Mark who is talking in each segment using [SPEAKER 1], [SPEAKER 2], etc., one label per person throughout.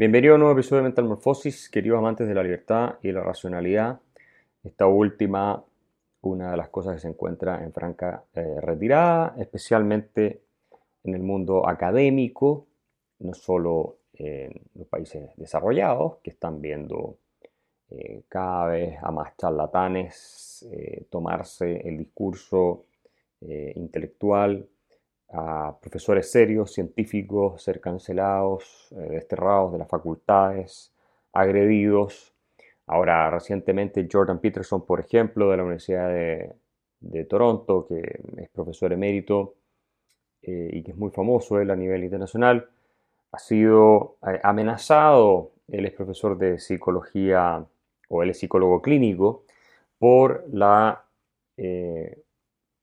[SPEAKER 1] Bienvenido a un nuevo episodio de Mental Morphosis, queridos amantes de la libertad y la racionalidad. Esta última, una de las cosas que se encuentra en franca eh, retirada, especialmente en el mundo académico, no solo en los países desarrollados, que están viendo eh, cada vez a más charlatanes eh, tomarse el discurso intelectual a profesores serios, científicos, ser cancelados, eh, desterrados de las facultades, agredidos. Ahora, recientemente Jordan Peterson, por ejemplo, de la Universidad de, Toronto, que es profesor emérito eh, y que es muy famoso a nivel internacional, ha sido eh, amenazado, él es profesor de psicología o él es psicólogo clínico, por la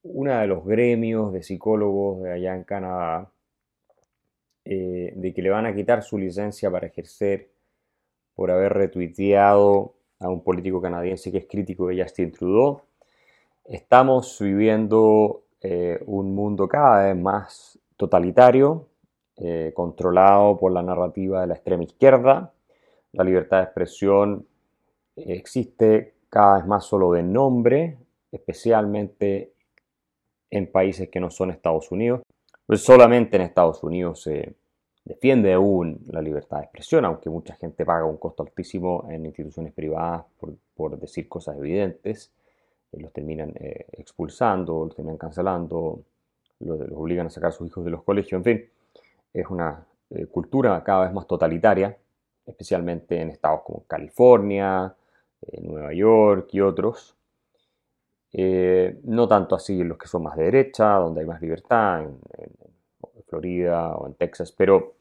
[SPEAKER 1] uno de los gremios de psicólogos de allá en Canadá, eh, de que le van a quitar su licencia para ejercer por haber retuiteado a un político canadiense que es crítico de Justin Trudeau. Estamos viviendo eh, un mundo cada vez más totalitario, eh, controlado por la narrativa de la extrema izquierda. La libertad de expresión existe cada vez más solo de nombre, especialmente en países que no son Estados Unidos. Pues solamente en Estados Unidos se defiende aún la libertad de expresión, aunque mucha gente paga un costo altísimo en instituciones privadas por, decir cosas evidentes. Eh, los terminan eh, expulsando, los terminan cancelando, los, obligan a sacar a sus hijos de los colegios, en fin. Es una eh, cultura cada vez más totalitaria, especialmente en estados como California, Nueva York y otros, eh, no tanto así en los que son más de derecha, donde hay más libertad, en, Florida o en Texas, pero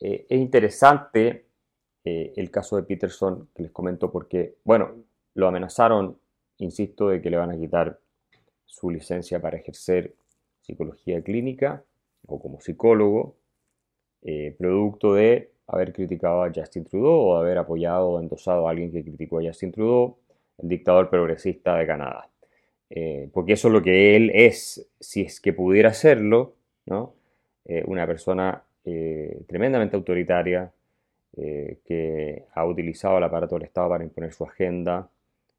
[SPEAKER 1] eh, es interesante eh, el caso de Peterson que les comento porque, bueno, lo amenazaron, insisto, de que le van a quitar su licencia para ejercer psicología clínica o como psicólogo, producto de haber criticado a Justin Trudeau o haber apoyado o endosado a alguien que criticó a Justin Trudeau, el dictador progresista de Canadá. Eh, porque eso es lo que él es, si es que pudiera serlo, ¿no? Eh, una persona eh, tremendamente autoritaria que ha utilizado el aparato del Estado para imponer su agenda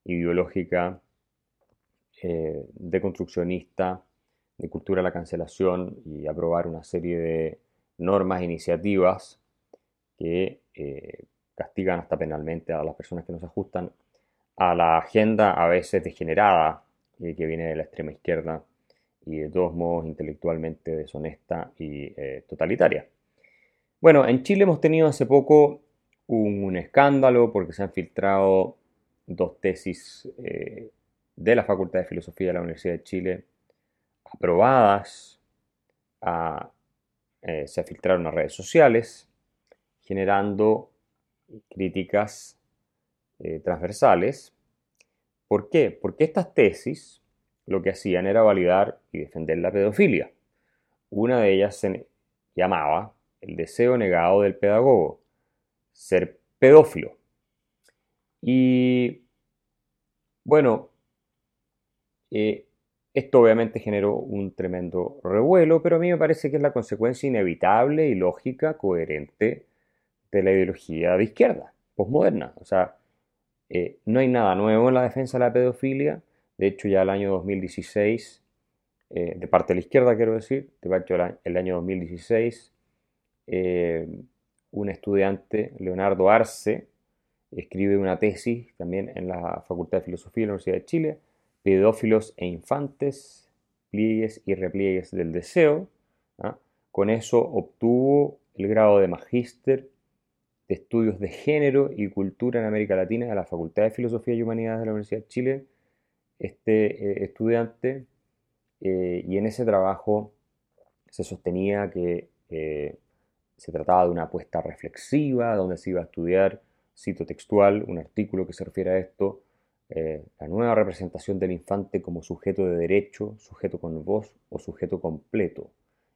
[SPEAKER 1] ideológica, deconstruccionista, de cultura de la cancelación y aprobar una serie de normas e iniciativas que castigan hasta penalmente a las personas que no se ajustan a la agenda a veces degenerada que viene de la extrema izquierda y de todos modos intelectualmente deshonesta y eh, totalitaria. Bueno, en Chile hemos tenido hace poco un, escándalo porque se han filtrado dos tesis eh, de la Facultad de Filosofía de la Universidad de Chile aprobadas, eh, se filtraron a redes sociales, generando críticas transversales ¿Por qué? Porque estas tesis lo que hacían era validar y defender la pedofilia. Una de ellas se llamaba el deseo negado del pedagogo, ser pedófilo. Y bueno, eh, esto obviamente generó un tremendo revuelo, pero a mí me parece que es la consecuencia inevitable y lógica, coherente de la ideología de izquierda, posmoderna. O sea, eh, no hay nada nuevo en la defensa de la pedofilia. De hecho, ya el año 2016, eh, de parte de la izquierda quiero decir, de parte el año 2016, eh, un estudiante, Leonardo Arce, escribe una tesis también en la Facultad de Filosofía de la Universidad de Chile, Pedófilos e Infantes, pliegues y repliegues del deseo. ¿ah? Con eso obtuvo el grado de magíster de Estudios de Género y Cultura en América Latina de la Facultad de Filosofía y Humanidades de la Universidad de Chile, este eh, estudiante, eh, y en ese trabajo se sostenía que eh, se trataba de una apuesta reflexiva, donde se iba a estudiar, cito textual, un artículo que se refiere a esto, la nueva representación del infante como sujeto de derecho, sujeto con voz o sujeto completo,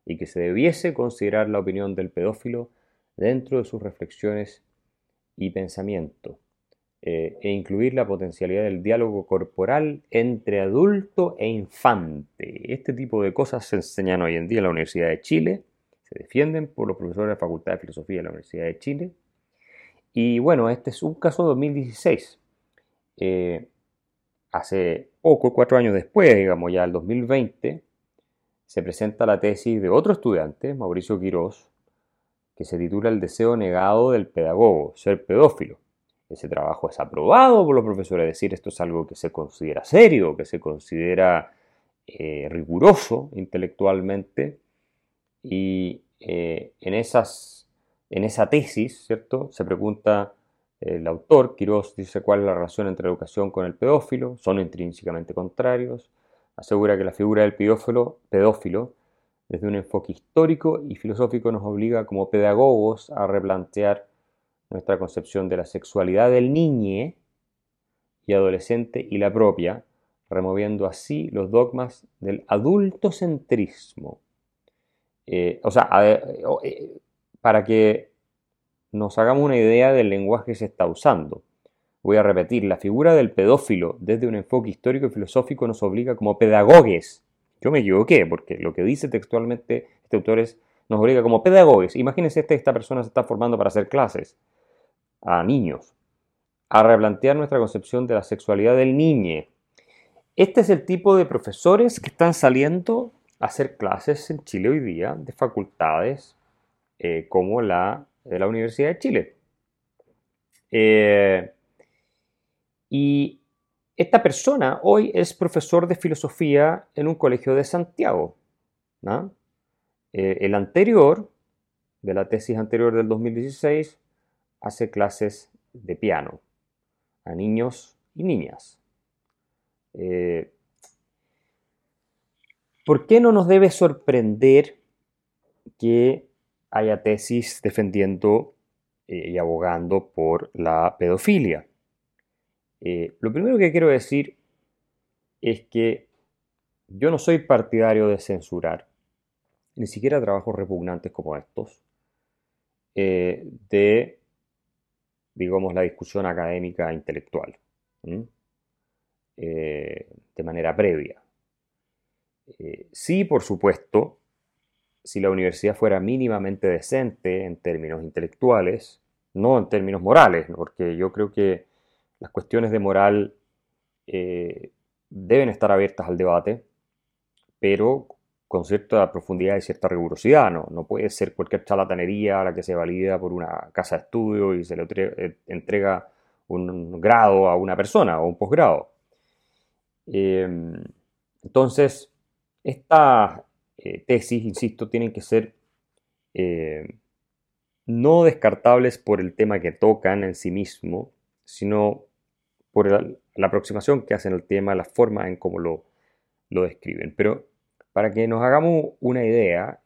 [SPEAKER 1] y que se debiese considerar la opinión del pedófilo dentro de sus reflexiones y pensamiento, eh, e incluir la potencialidad del diálogo corporal entre adulto e infante. Este tipo de cosas se enseñan hoy en día en la Universidad de Chile, se defienden por los profesores de la Facultad de Filosofía de la Universidad de Chile, Y bueno, este es un caso de 2016. Eh, hace poco, cuatro años después, digamos ya el 2020, se presenta la tesis de otro estudiante, Mauricio Quirós, que se titula El deseo negado del pedagogo, ser pedófilo. Ese trabajo es aprobado por los profesores, es decir, esto es algo que se considera serio, que se considera eh, riguroso intelectualmente. Y eh, en, esas, en esa tesis, ¿cierto? Se pregunta el autor, Quirós, dice cuál es la relación entre la educación con el pedófilo, son intrínsecamente contrarios. Asegura que la figura del pedófilo, pedófilo desde un enfoque histórico y filosófico nos obliga como pedagogos a replantear nuestra concepción de la sexualidad del niño y adolescente y la propia, removiendo así los dogmas del adultocentrismo. Eh, o sea, eh, para que nos hagamos una idea del lenguaje que se está usando. Voy a repetir, la figura del pedófilo desde un enfoque histórico y filosófico nos obliga como pedagogos. Yo me equivoqué, porque lo que dice textualmente este autor es, nos obliga como pedagogos. Imagínense este, esta persona se está formando para hacer clases a niños, a replantear nuestra concepción de la sexualidad del niño. Este es el tipo de profesores que están saliendo a hacer clases en Chile hoy día de facultades eh, como la de la Universidad de Chile. Eh, y esta persona hoy es profesor de filosofía en un colegio de Santiago. Eh, el anterior, de la tesis anterior del 2016, hace clases de piano a niños y niñas. Eh, ¿Por qué no nos debe sorprender que haya tesis defendiendo eh, y abogando por la pedofilia. Eh, lo primero que quiero decir es que yo no soy partidario de censurar, ni siquiera trabajos repugnantes como estos, eh, de, digamos, la discusión académica e intelectual, de manera previa. sí, por supuesto, si la universidad fuera mínimamente decente en términos intelectuales, no en términos morales, porque yo creo que las cuestiones de moral eh, deben estar abiertas al debate, pero con cierta profundidad y cierta rigurosidad. No, no puede ser cualquier charlatanería a la que se valida por una casa de estudio y se le eh, entrega un grado a una persona o un posgrado. Eh, entonces, esta, eh, tesis, insisto, tienen que ser no descartables por el tema que tocan en sí mismo, sino por la, aproximación que hacen al tema, la forma en cómo lo, lo describen. Pero para que nos hagamos una idea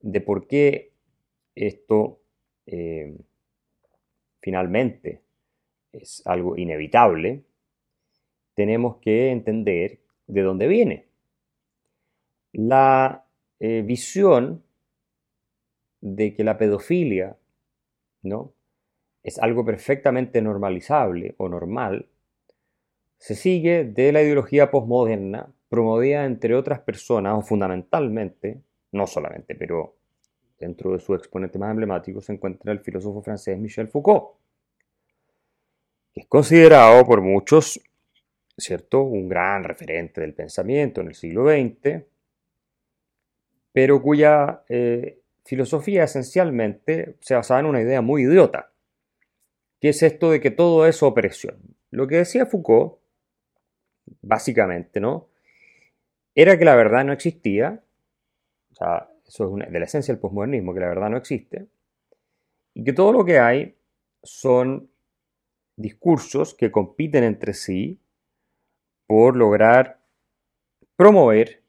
[SPEAKER 1] de por qué esto eh, finalmente es algo inevitable, tenemos que entender de dónde viene. La eh, visión de que la pedofilia ¿no? Es algo perfectamente normalizable o normal, se sigue de la ideología postmoderna promovida entre otras personas, o fundamentalmente, no solamente, pero dentro de su exponente más emblemático se encuentra el filósofo francés Michel Foucault, que es considerado por muchos, ¿cierto?, un gran referente del pensamiento en el siglo XX, pero cuya eh, filosofía esencialmente se basaba en una idea muy idiota, que es esto de que todo es opresión. Lo que decía Foucault, básicamente, ¿no? Era que la verdad no existía, o sea, eso es de la esencia del posmodernismo, que la verdad no existe, y que todo lo que hay son discursos que compiten entre sí por lograr promover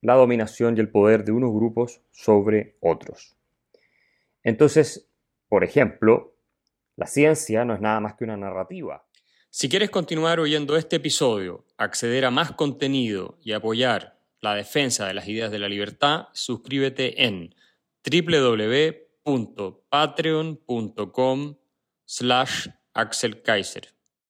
[SPEAKER 1] la dominación y el poder de unos grupos sobre otros. Entonces, por ejemplo, la ciencia no es nada más que una narrativa.
[SPEAKER 2] Si quieres continuar oyendo este episodio, acceder a más contenido y apoyar la defensa de las ideas de la libertad, suscríbete en www.patreon.com slash.